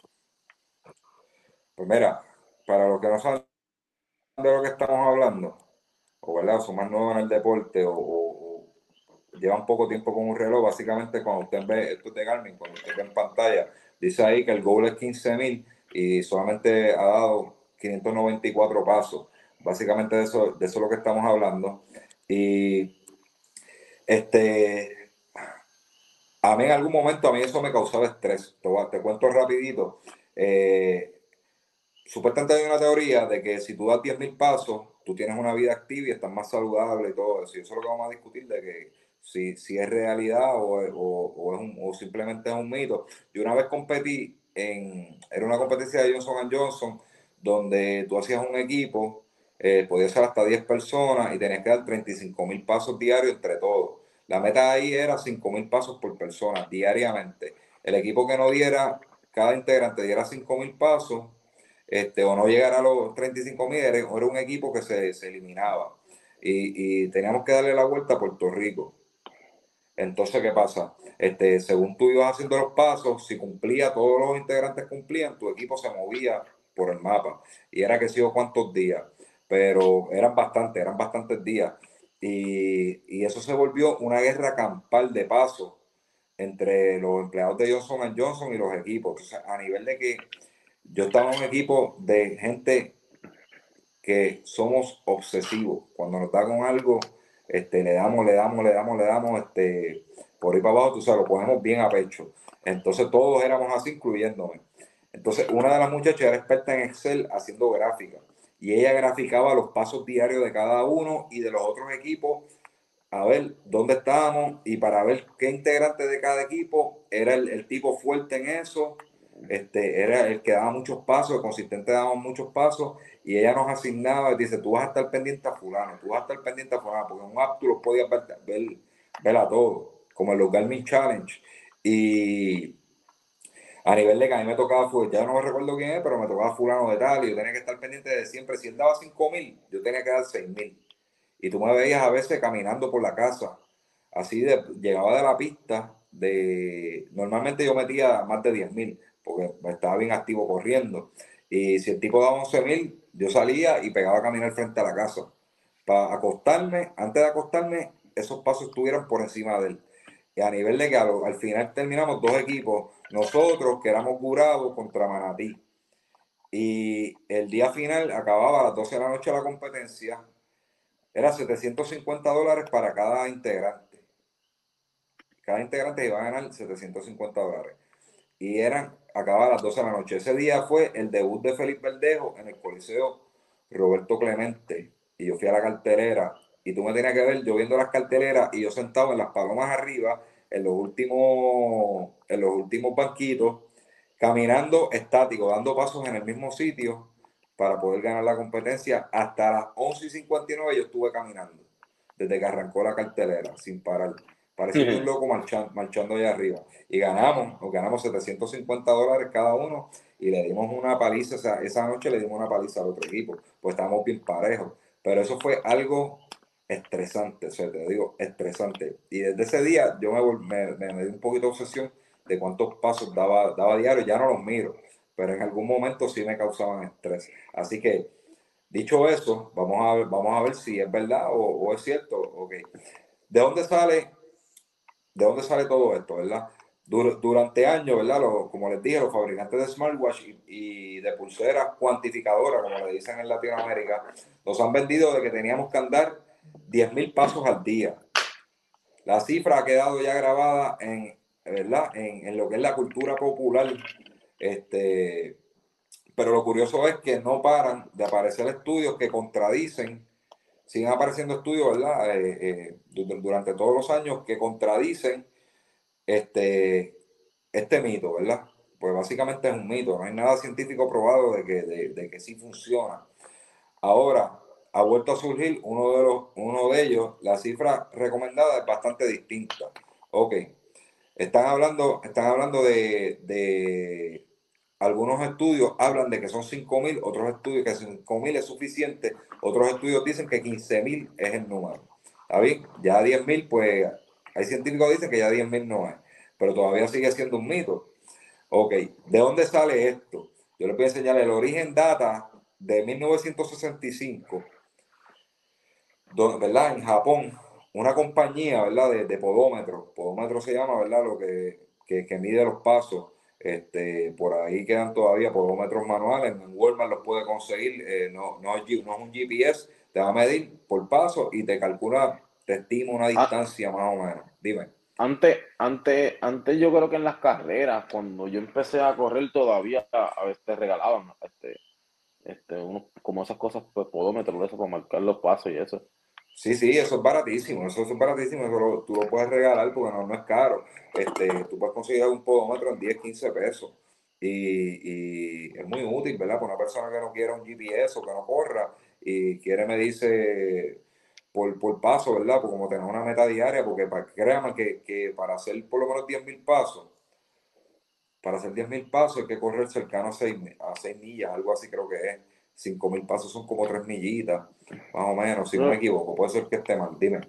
Pues mira, para los que no saben de lo que estamos hablando, o verdad, son más nuevos en el deporte, o llevan poco tiempo con un reloj, básicamente cuando usted ve, esto es de Garmin, cuando usted ve en pantalla, dice ahí que el goal es 15.000 y solamente ha dado 594 pasos. Básicamente de eso, de eso es lo que estamos hablando. Y este, a mí en algún momento, a mí eso me causaba estrés. Te cuento rapidito. Eh, supuestamente hay una teoría de que si tú das 10.000 pasos, tú tienes una vida activa y estás más saludable y todo eso. Y eso es lo que vamos a discutir, de que si, si es realidad o, o- o es un- o simplemente es un mito. Yo una vez competí en, era una competencia de Johnson Johnson, donde tú hacías un equipo, eh, podías ser hasta 10 personas y tenías que dar 35 mil pasos diarios entre todos. La meta ahí era 5 mil pasos por persona diariamente. El equipo que no diera, cada integrante diera 5 mil pasos, este, o no llegara a los 35 mil, era, era un equipo que se, se eliminaba. Y, y teníamos que darle la vuelta a Puerto Rico. Entonces, ¿qué pasa? Este, según tú ibas haciendo los pasos, si cumplía, todos los integrantes cumplían, tu equipo se movía por el mapa. Y era que sé yo cuántos días, pero eran bastantes, eran bastantes días. Y, y eso se volvió una guerra campal de pasos entre los empleados de Johnson Johnson y los equipos. Entonces, a nivel de que yo estaba en un equipo de gente que somos obsesivos. Cuando nos da con algo, este, le damos, le damos, le damos, le damos, este, por ahí para abajo, tú sabes, lo ponemos bien a pecho. Entonces todos éramos así, incluyéndome. Entonces una de las muchachas era experta en Excel haciendo gráficas y ella graficaba los pasos diarios de cada uno y de los otros equipos a ver dónde estábamos y para ver qué integrante de cada equipo era el, el tipo fuerte en eso, este, era el que daba muchos pasos, el consistente daba muchos pasos y ella nos asignaba y dice, tú vas a estar pendiente a fulano, tú vas a estar pendiente a fulano, porque en un app tú los podías ver, ver, a todos, como en los Garmin Challenge. Y a nivel de que a mí me tocaba, ya no me recuerdo quién es, pero me tocaba fulano de tal y yo tenía que estar pendiente de siempre. Si él daba 5 mil, yo tenía que dar 6 mil. Y tú me veías a veces caminando por la casa, así de, llegaba de la pista, de, normalmente yo metía más de 10 mil, porque estaba bien activo corriendo. Y si el tipo daba 11 mil, yo salía y pegaba a caminar frente a la casa. Para acostarme, antes de acostarme, esos pasos estuvieran por encima de él. Y a nivel de que al, al final terminamos dos equipos, nosotros que éramos Gurabo contra Manatí. Y el día final acababa a las 12 de la noche la competencia. Era 750 dólares para cada integrante. Cada integrante iba a ganar 750 dólares. Y eran, acababa las 12 de la noche. Ese día fue el debut de Felipe Verdejo en el Coliseo Roberto Clemente. Y yo fui a la cartelera. Y tú me tenías que ver yo viendo las carteleras y yo sentado en las palomas arriba, en los últimos, en los últimos banquitos, caminando estático, dando pasos en el mismo sitio para poder ganar la competencia. Hasta las 11 y 59 yo estuve caminando, desde que arrancó la cartelera, sin parar. Parecía un loco marchando, marchando allá arriba. Y ganamos, nos ganamos 750 dólares cada uno y le dimos una paliza, o sea, esa noche le dimos una paliza al otro equipo, pues estábamos bien parejos. Pero eso fue algo estresante, o sea, te digo, estresante. Y desde ese día yo me, me, me di un poquito de obsesión de cuántos pasos daba, daba diario, ya no los miro, pero en algún momento sí me causaban estrés. Así que, dicho eso, vamos a ver, vamos a ver si es verdad o, o es cierto. Okay. ¿De dónde sale, de dónde sale todo esto, verdad? dur- durante años, ¿verdad? Como les dije, los fabricantes de smartwatch y, de pulseras cuantificadoras, como le dicen en Latinoamérica, nos han vendido de que teníamos que andar 10.000 pasos al día. La cifra ha quedado ya grabada en, ¿verdad? En lo que es la cultura popular. Este, pero lo curioso es que no paran de aparecer estudios que contradicen, siguen apareciendo estudios, ¿verdad? Eh, eh, du- durante todos los años que contradicen este, este mito, ¿verdad? Pues básicamente es un mito, no hay nada científico probado de que, de que sí funciona. Ahora, ha vuelto a surgir uno de, los, uno de ellos, la cifra recomendada es bastante distinta. Ok, están hablando, están hablando de, de algunos estudios, hablan de que son 5.000, otros estudios que 5.000 es suficiente, otros estudios dicen que 15.000 es el número. ¿Está bien? Ya 10.000, pues hay científicos que dicen que ya 10.000 no es, pero todavía sigue siendo un mito. Ok, ¿de dónde sale esto? Yo les voy a enseñar el origen data de 1965, do- ¿verdad? En Japón, una compañía, ¿verdad? De, de podómetros, podómetro se llama, ¿verdad? Lo que, que mide los pasos. Este, por ahí quedan todavía podómetros manuales, en Walmart los puede conseguir, eh, no, no, no es un GPS, te va a medir por paso y te calcula, te estima una distancia más o menos. Dime. Antes, antes, antes yo creo que en las carreras, cuando yo empecé a correr todavía, a veces te regalaban este, este, unos, como esas cosas, pues podómetros, eso para marcar los pasos y eso. Sí, sí, eso es baratísimo, eso es baratísimo, eso lo- tú lo puedes regalar porque no, no es caro. Este, tú puedes conseguir un podómetro en 10, 15 pesos y, y es muy útil, ¿verdad? Para una persona que no quiera un GPS o que no corra y quiere medirse por, por paso, ¿verdad? Pues como tener una meta diaria, porque para, créanme que, que para hacer por lo menos 10.000 pasos, para hacer 10.000 pasos hay que correr cercano a 6, a 6 millas, algo así creo que es. 5.000 pasos son como 3 millitas, más o menos, si no me equivoco. Puede ser que esté mal, dime.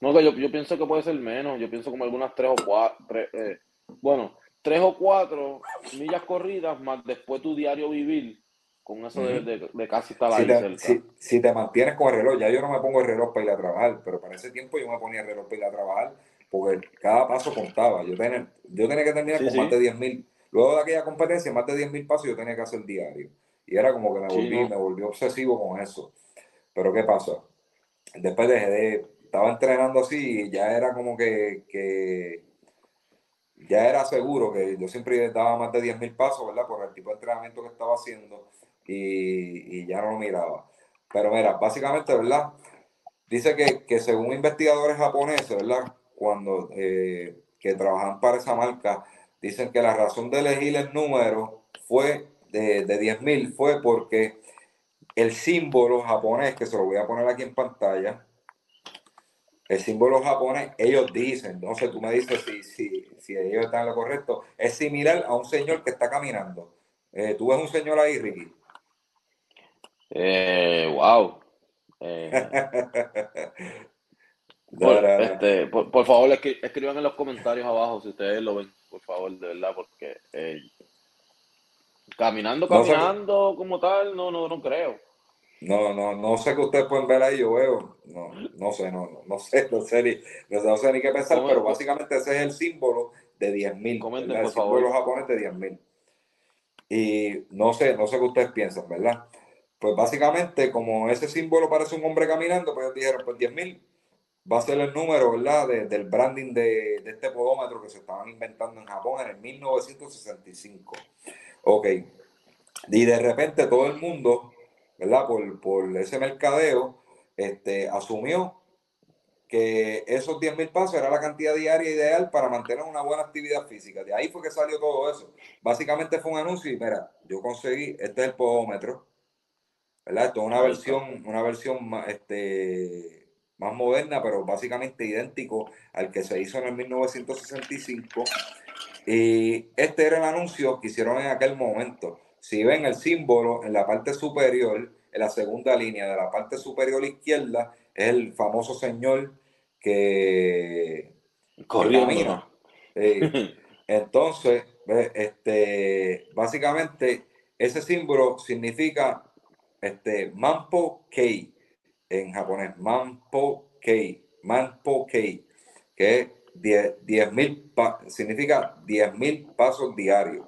No, que yo, yo pienso que puede ser menos, yo pienso como algunas tres o cuatro, tres, eh, bueno, tres o cuatro millas corridas más después tu diario vivir, con eso de, de- de casi estar Si ahí te, cerca. si, si te mantienes con el reloj, ya yo no me pongo el reloj para ir a trabajar, pero para ese tiempo yo me ponía el reloj para ir a trabajar porque cada paso contaba. Yo tenía, yo tenía que terminar Sí, con sí. más de 10.000. Luego de aquella competencia, más de 10.000 pasos yo tenía que hacer diario. Y era como que me Sí, volví, no. me volví obsesivo con eso. Pero ¿qué pasa? Después dejé de, estaba entrenando así y ya era como que, que ya era seguro que yo siempre daba más de 10.000 pasos, ¿verdad? Por el tipo de entrenamiento que estaba haciendo y, y ya no lo miraba. Pero mira, básicamente, ¿verdad? Dice que, que según investigadores japoneses, ¿verdad? Cuando eh, que trabajan para esa marca, dicen que la razón de elegir el número fue de, de 10.000 fue porque el símbolo japonés, que se lo voy a poner aquí en pantalla, el símbolo japonés, ellos dicen, no sé, tú me dices si, si, si ellos están en lo correcto, es similar a un señor que está caminando. Eh, ¿Tú ves un señor ahí, Ricky? Eh, wow. Eh, por, este, por, por favor, escri- escriban en los comentarios abajo si ustedes lo ven, por favor, de verdad, porque caminando, No sé. caminando como tal, no, no, no creo. No, no, no sé qué ustedes pueden ver ahí, yo veo. No, no sé, no, no, no sé, no sé ni, no sé, ni qué pensar, pero básicamente ese es el símbolo de 10.000, Comenten. El por símbolo japonés de 10.000. Y no sé, no sé qué ustedes piensan, ¿verdad? Pues básicamente, como ese símbolo parece un hombre caminando, pues ellos dijeron, pues 10.000 va a ser el número, ¿verdad? de- del branding de, de este podómetro que se estaban inventando en Japón en el 1965. Ok. Y de repente todo el mundo, ¿verdad? Por, por ese mercadeo, este, asumió que esos 10.000 pasos era la cantidad diaria ideal para mantener una buena actividad física. De ahí fue que salió todo eso. Básicamente fue un anuncio y mira, yo conseguí, este es el podómetro, ¿verdad? Esto es una versión, una versión más, este, más moderna, pero básicamente idéntico al que se hizo en el 1965. Y este era el anuncio que hicieron en aquel momento. Si ven el símbolo en la parte superior, en la segunda línea de la parte superior izquierda, es el famoso señor que, Corriendo. Eh, entonces, este, básicamente, ese símbolo significa este, Manpo Kei en japonés, Manpo Kei, Manpo Kei, que es 10.000 pa- significa 10.000 pasos diarios.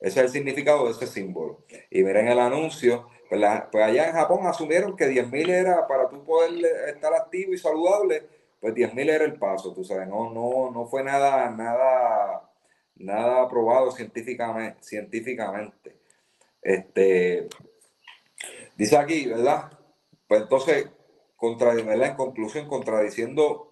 Ese es el significado de ese símbolo. Y miren el anuncio, pues, pues allá en Japón asumieron que 10.000 era para tú poder estar activo y saludable, pues 10.000 era el paso, tú sabes, no, no, no fue nada, nada, nada aprobado científicamente, científicamente. Este, dice aquí, ¿verdad? Pues entonces, contra, ¿verdad? en conclusión, contradiciendo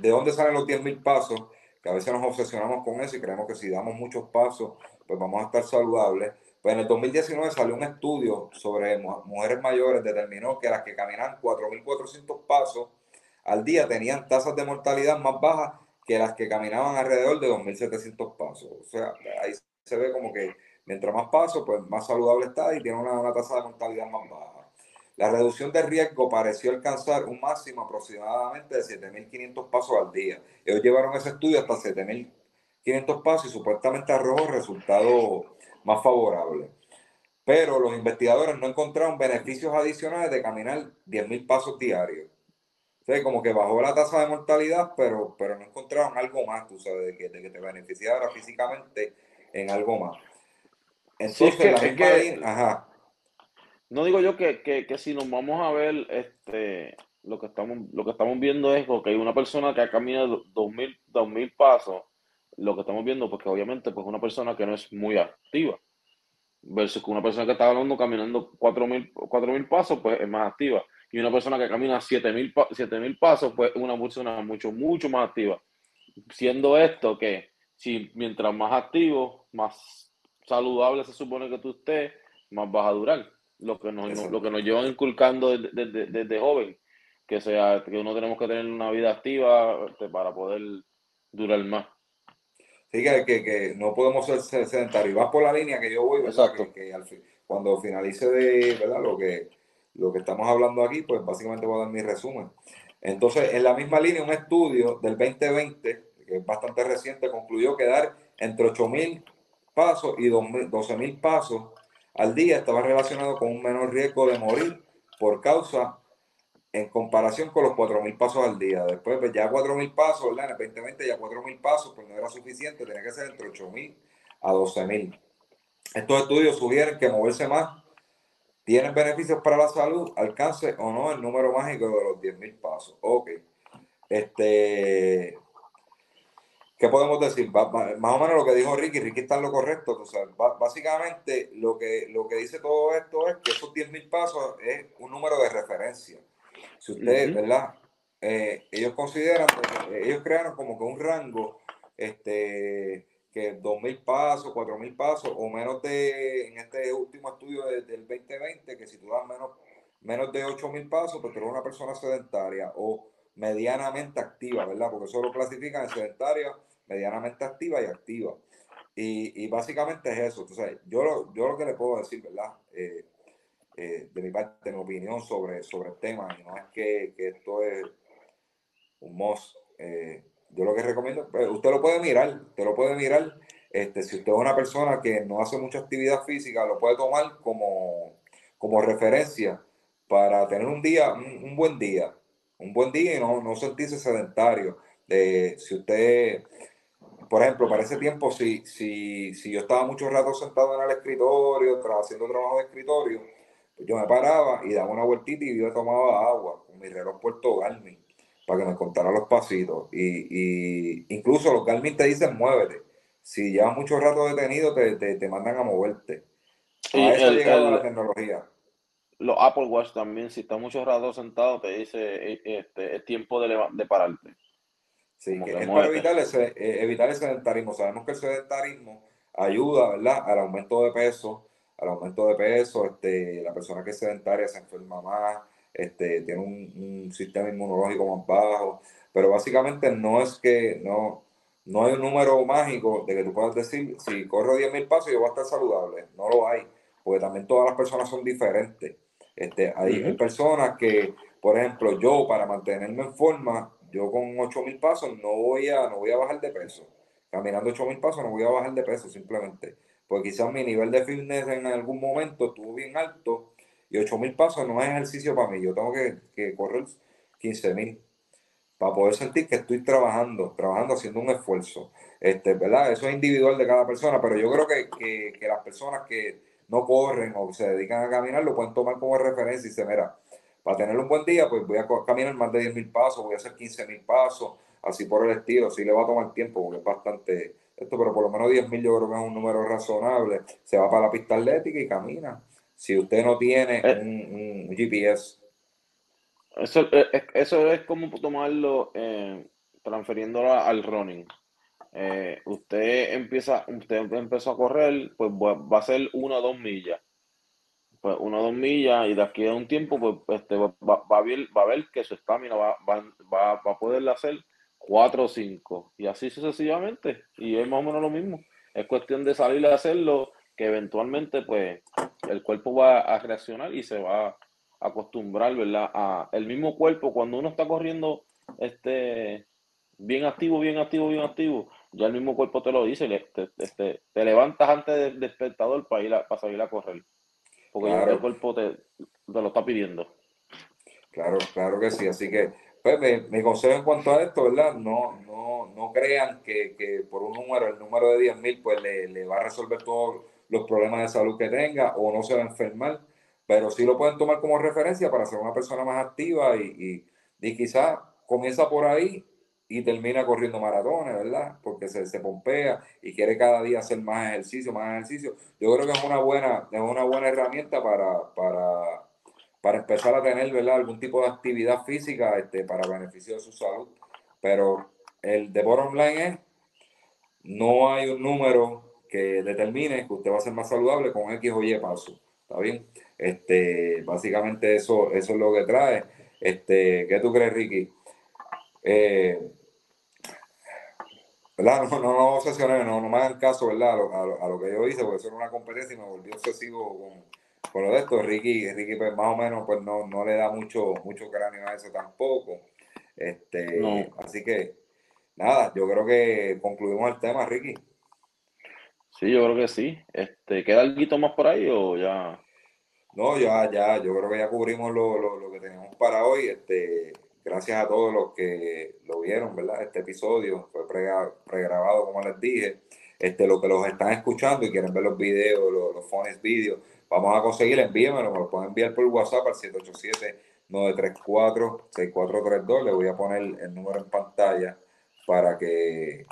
de dónde salen los 10.000 pasos, que a veces nos obsesionamos con eso y creemos que si damos muchos pasos, pues vamos a estar saludables. Pues en el 2019 salió un estudio sobre mu- mujeres mayores, determinó que las que caminan 4.400 pasos al día tenían tasas de mortalidad más bajas que las que caminaban alrededor de 2.700 pasos. O sea, ahí se ve como que mientras más pasos, pues más saludable está y tiene una, una tasa de mortalidad más baja. La reducción de riesgo pareció alcanzar un máximo aproximadamente de 7.500 pasos al día. Ellos llevaron ese estudio hasta 7.500 pasos y supuestamente arrojó resultados más favorables. Pero los investigadores no encontraron beneficios adicionales de caminar 10.000 pasos diarios. O sea, como que bajó la tasa de mortalidad, pero, pero no encontraron algo más, tú sabes, de que, de que te beneficiara físicamente en algo más. Entonces, que- la es misma que- línea- ajá, No digo yo que, que, que si nos vamos a ver, este, lo que estamos, lo que estamos viendo es que hay una persona que ha caminado dos mil, dos mil pasos, lo que estamos viendo, porque obviamente pues una persona que no es muy activa, versus que una persona que está hablando caminando cuatro mil, cuatro mil pasos, pues es más activa. Y una persona que camina siete mil, pa- siete mil pasos, pues es una persona mucho, mucho más activa. Siendo esto que si mientras más activo, más saludable se supone que tú estés, más vas a durar. Lo que nos, Exacto. lo que nos llevan inculcando desde, desde- desde joven, que sea que uno tenemos que tener una vida activa este, para poder durar más. Sí, que, que, que no podemos ser se- sedentarios. Vas por la línea que yo voy, ¿verdad? Exacto. Que, que al fin- cuando finalice de ¿verdad? Lo, que, lo que estamos hablando aquí, pues básicamente voy a dar mi resumen. Entonces, en la misma línea, un estudio del 2020, que es bastante reciente, concluyó que dar entre 8.000 pasos y 2.000 12.000 pasos al día estaba relacionado con un menor riesgo de morir por causa en comparación con los 4.000 pasos al día. Después, pues ya 4.000 pasos, ¿verdad? En el 2020 ya 4.000 pasos, pues no era suficiente, tenía que ser entre 8.000 a 12.000. Estos estudios sugieren que moverse más tiene beneficios para la salud, alcance o no el número mágico de los 10.000 pasos. Ok. Este, ¿Qué podemos decir? Va- va- más o menos lo que dijo Ricky, Ricky está en lo correcto. sabes. Ba- básicamente, lo que, lo que dice todo esto es que esos 10.000 pasos es un número de referencia. Si usted, Ujú. ¿verdad? Eh, ellos consideran, eh, ellos crearon como que un rango, este, que 2.000 pasos, 4.000 pasos, o menos de, en este último estudio de- del 2020, que si tú das menos, menos de 8.000 pasos, pues tú eres una persona sedentaria o medianamente activa, ¿verdad? Porque eso lo clasifican en sedentaria, medianamente activa y activa. Y, básicamente es eso. Entonces, yo lo, yo lo que le puedo decir, ¿verdad? Eh, eh, de mi parte, mi opinión sobre, sobre el tema, y no es que, que esto es un must. eh, yo lo que recomiendo, pues, usted lo puede mirar, usted lo puede mirar. Este, si usted es una persona que no hace mucha actividad física, lo puede tomar como, como referencia para tener un día, un buen día, un buen día y no, no sentirse sedentario. Eh, si usted, por ejemplo, para ese tiempo, si, si, si yo estaba mucho rato sentado en el escritorio, haciendo trabajo de escritorio, pues yo me paraba y daba una vueltita y yo tomaba agua con mi reloj Puerto Garmin para que me contara los pasitos. Y, y incluso los Garmin te dicen muévete. Si llevas mucho rato detenido, te, te, te mandan a moverte. Y A eso el- el- la tecnología. Los Apple Watch también, si estás mucho rato sentado, te dice eh, este, es tiempo de, de pararte. Sí, que que es para muévete. evitar, ese, eh, evitar el sedentarismo. Sabemos que el sedentarismo ayuda, ¿verdad? Al aumento de peso, al aumento de peso, este, la persona que es sedentaria se enferma más, este, tiene un, un sistema inmunológico más bajo, pero básicamente no es que, no, no hay un número mágico de que tú puedas decir, si corro 10.000 pasos yo voy a estar saludable, no lo hay, porque también todas las personas son diferentes. Este, hay, personas que, por ejemplo, yo para mantenerme en forma, yo con 8.000 pasos no voy, a, no voy a bajar de peso. Caminando 8.000 pasos no voy a bajar de peso simplemente. Porque quizás mi nivel de fitness en algún momento estuvo bien alto y 8.000 pasos no es ejercicio para mí. Yo tengo que, que correr 15.000. para poder sentir que estoy trabajando, trabajando, haciendo un esfuerzo. Este, ¿verdad? Eso es individual de cada persona, pero yo creo que, que, que las personas que no corren o se dedican a caminar lo pueden tomar como referencia y se mira, para tener un buen día, pues voy a caminar más de 10 mil pasos, voy a hacer 15 mil pasos, así por el estilo, sí le va a tomar tiempo porque es bastante esto, pero por lo menos 10 mil yo creo que es un número razonable. Se va para la pista atlética y camina. Si usted no tiene Eh. un, un GPS, Eso, eh, es- eso es como tomarlo, eh, transfiriéndolo al running. Eh, usted empieza, usted empezó a correr, pues va, a ser una o dos millas. Pues una o dos millas y de aquí a un tiempo, pues este, va, va- va a ver, va a ver que su estamina va, va, va, va a poder hacer cuatro o cinco y así sucesivamente. Y es más o menos lo mismo. Es cuestión de salir a hacerlo, que eventualmente pues el cuerpo va a reaccionar y se va a acostumbrar, ¿verdad? A el mismo cuerpo cuando uno está corriendo este bien activo, bien activo, bien activo, ya el mismo cuerpo te lo dice, te, te- te- levantas antes del despertador para ir a, para salir a correr. Porque ya Claro. el cuerpo te, te lo está pidiendo. claro, claro que sí. Así que, pues, mi, mi consejo en cuanto a esto, ¿verdad? No, no, no crean que, que por un número, el número de 10 mil, pues le, le va a resolver todos los problemas de salud que tenga o no se va a enfermar. Pero sí lo pueden tomar como referencia para ser una persona más activa y, y, y quizás comienza por ahí y termina corriendo maratones, ¿verdad? Porque se, se pompea y quiere cada día hacer más ejercicio, más ejercicio. Yo creo que es una buena, es una buena herramienta para, para, para empezar a tener, ¿verdad? Algún tipo de actividad física este, para beneficio de su salud. Pero el de bottom es, no hay un número que determine que usted va a ser más saludable con X o Y paso. ¿Está bien? Este, básicamente eso, eso es lo que trae. Este, ¿qué tú crees, Ricky? Eh, ¿verdad? No, no, no obsesiones, no, no me hagan caso, ¿verdad? A lo, a lo- a lo que yo hice, porque eso era una competencia y me volví obsesivo con, con lo de esto. Ricky, Ricky pues más o menos pues no, no le da mucho, mucho cráneo a eso tampoco. Este, No. así que nada, yo creo que concluimos el tema, Ricky. Sí, yo creo que sí. Este, ¿queda algo más por ahí o ya? No, ya, ya, yo creo que ya cubrimos lo, lo, lo que teníamos para hoy. Este, gracias a todos los que lo vieron, ¿verdad? Este episodio fue pregrabado, como les dije. Este, los que los están escuchando y quieren ver los videos, los, los funniest videos, vamos a conseguir, envíenmelo, me lo pueden enviar por WhatsApp al 787-934-6432. Le voy a poner el número en pantalla para que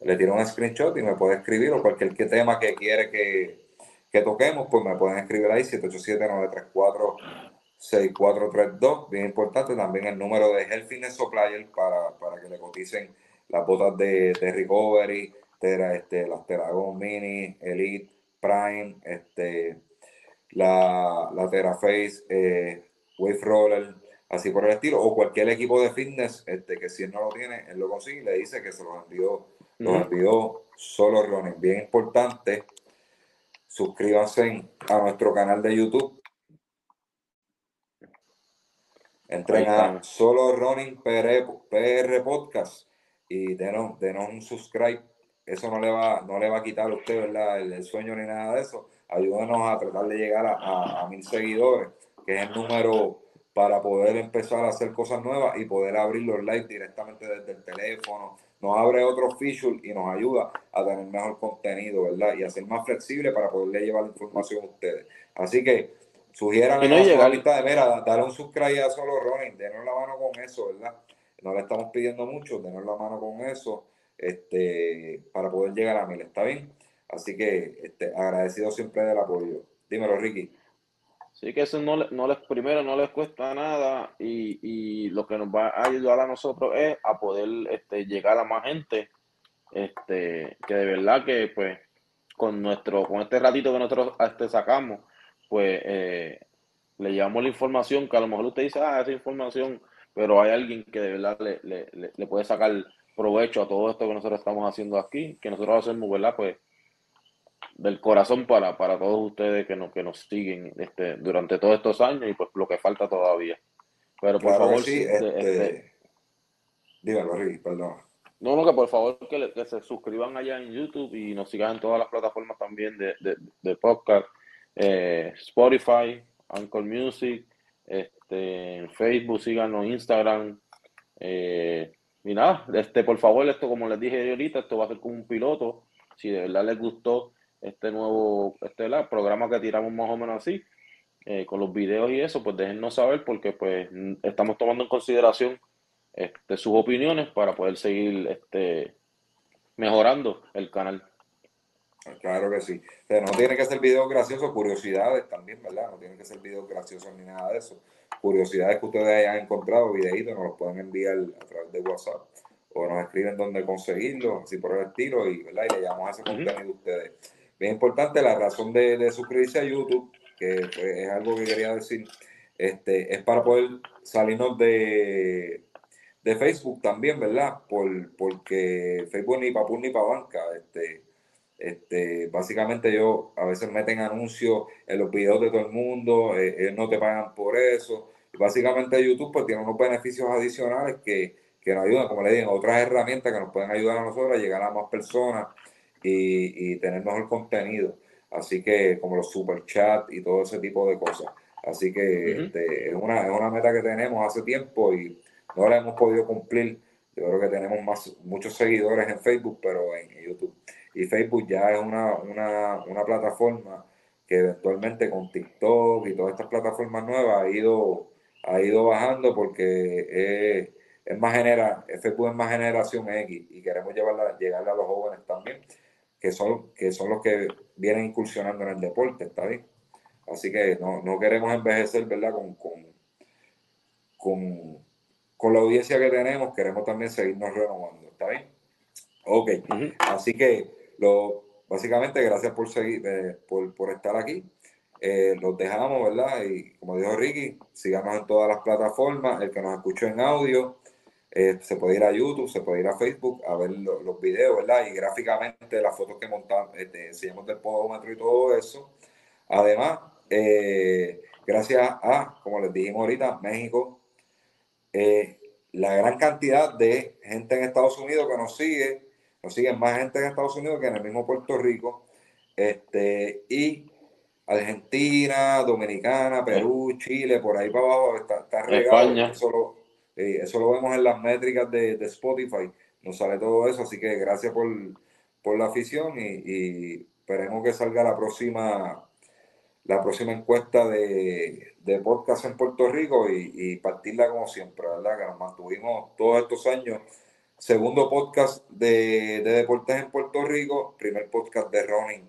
le tire un screenshot y me puede escribir o cualquier tema que quiere que, que toquemos, pues me pueden escribir ahí 787-934-6432. Bien importante también el número de Health Fitness Supplier para, para que le coticen las botas de, de Recovery, tera- este, las Teragon Mini, Elite, Prime, este, la, la Teraface, eh, Wave Roller, así por el estilo, o cualquier equipo de fitness este, que si él no lo tiene, él lo consigue y le dice que se los envió, los envió solo Running. Bien importante, suscríbanse a nuestro canal de YouTube. Entren Ahí a estamos. Solo Running PR, PR Podcast y denos, denos un subscribe. Eso no le va, no le va a quitar a usted ¿verdad? El, sueño ni nada de eso. Ayúdenos a tratar de llegar a mil seguidores, que es el número para poder empezar a hacer cosas nuevas y poder abrir los live directamente desde el teléfono. Nos abre otro feature y nos ayuda a tener mejor contenido, ¿verdad? Y a ser más flexible para poderle llevar la información a ustedes. Así que sugieran no a su llegar- amistad, mira, darle un subscribe a solo Ronin, denos la mano con eso, ¿verdad? No le estamos pidiendo mucho, denos la mano con eso, este, para poder llegar a mil, ¿está bien? Así que este, agradecido siempre del apoyo. Dímelo, Ricky. Sí, que eso no, no les, primero no les cuesta nada y, y lo que nos va a ayudar a nosotros es a poder este, llegar a más gente, este, que de verdad que pues con nuestro, con este ratito que nosotros este, sacamos, pues eh, le llevamos la información que a lo mejor usted dice, ah, esa información, pero hay alguien que de verdad le, le, le- puede sacar provecho a todo esto que nosotros estamos haciendo aquí, que nosotros hacemos, ¿verdad? Pues del corazón para, para todos ustedes que nos, que nos siguen este, durante todos estos años y pues lo que falta todavía. Pero por Claro favor, sí, este, este, dímelo, Ricky, perdón. no, no, que por favor que, le- que se suscriban allá en YouTube y nos sigan en todas las plataformas también de, de, de podcast, eh, Spotify, Anchor Music, este, Facebook, síganos, Instagram, Eh, y nada, este, por favor, esto como les dije ahorita, esto va a ser como un piloto. Si de verdad les gustó este nuevo este, programa que tiramos más o menos así, eh, con los videos y eso, pues déjennos saber porque pues estamos tomando en consideración este, sus opiniones para poder seguir este, mejorando el canal. Claro que sí. no tiene que ser videos graciosos, curiosidades también, ¿verdad? No tiene que ser videos graciosos ni nada de eso. Curiosidades que ustedes hayan encontrado, videitos, nos los pueden enviar a través de WhatsApp o nos escriben dónde conseguirlo, así por el estilo, y, ¿verdad? y le llamamos a ese contenido de ustedes. Bien importante, la razón de, suscribirse a YouTube, que pues, es algo que quería decir, este, es para poder salirnos de, de Facebook también, ¿verdad? Por, porque Facebook ni para ni para banca, este este, básicamente yo a veces meten anuncios en los videos de todo el mundo, eh, ellos no te pagan por eso. básicamente YouTube pues tiene unos beneficios adicionales que, que nos ayudan, como le digo, otras herramientas que nos pueden ayudar a nosotros a llegar a más personas y, y tener mejor contenido. Así que como los super chat y todo ese tipo de cosas. Así que este, es, una, es una meta que tenemos hace tiempo y no la hemos podido cumplir. Yo creo que tenemos más, muchos seguidores en Facebook, pero en YouTube y Facebook ya es una, una, una plataforma que eventualmente con TikTok y todas estas plataformas nuevas ha ido, ha ido bajando porque es, más genera, Facebook es más generación X y queremos llevarla, llegarle a los jóvenes también, que son, que son los que vienen incursionando en el deporte, ¿está bien? Así que no, no queremos envejecer, ¿verdad? Con, con, con, con la audiencia que tenemos, queremos también seguirnos renovando, ¿está bien? Ok, así que lo, básicamente, gracias por seguir, eh, por, estar aquí. Eh, los dejamos, ¿verdad? Y como dijo Ricky, síganos en todas las plataformas. El que nos escuchó en audio, eh, se puede ir a YouTube, se puede ir a Facebook a ver los videos, ¿verdad? Y gráficamente las fotos que montamos, este, enseñamos del podómetro y todo eso. Además, gracias a, como les dijimos ahorita, México, la gran cantidad de gente en Estados Unidos que nos sigue, nos siguen más gente en Estados Unidos que en el mismo Puerto Rico. Este, y Argentina, Dominicana, Perú, Chile, por ahí para abajo está, está regado. Eso lo, eh, eso lo vemos en las métricas de, de, Spotify. Nos sale todo eso. Así que gracias por, por la afición y, y, esperemos que salga la próxima la próxima encuesta de, de podcast en Puerto Rico y, y partirla como siempre, ¿verdad? Que nos mantuvimos todos estos años Segundo podcast de, deportes en Puerto Rico, primer podcast de running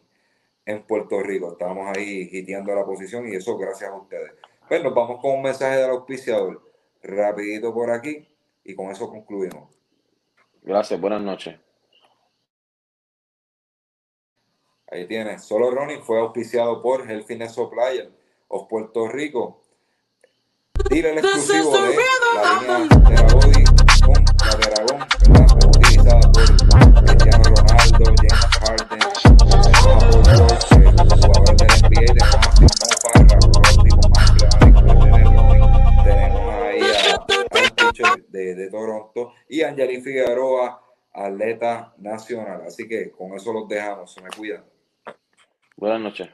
en Puerto Rico. Estábamos ahí hiteando la posición y eso gracias a ustedes. Pues nos vamos con un mensaje del auspiciador rapidito por aquí y con eso concluimos. Gracias, buenas noches. Ahí tienes. Solo Running fue auspiciado por Health Fitness Supplier of Puerto Rico. Dile el exclusivo de la línea Terabody con la por De, Toronto y Angelín Figueroa, atleta nacional. Así que con eso los dejamos, se me cuidan. Buenas noches.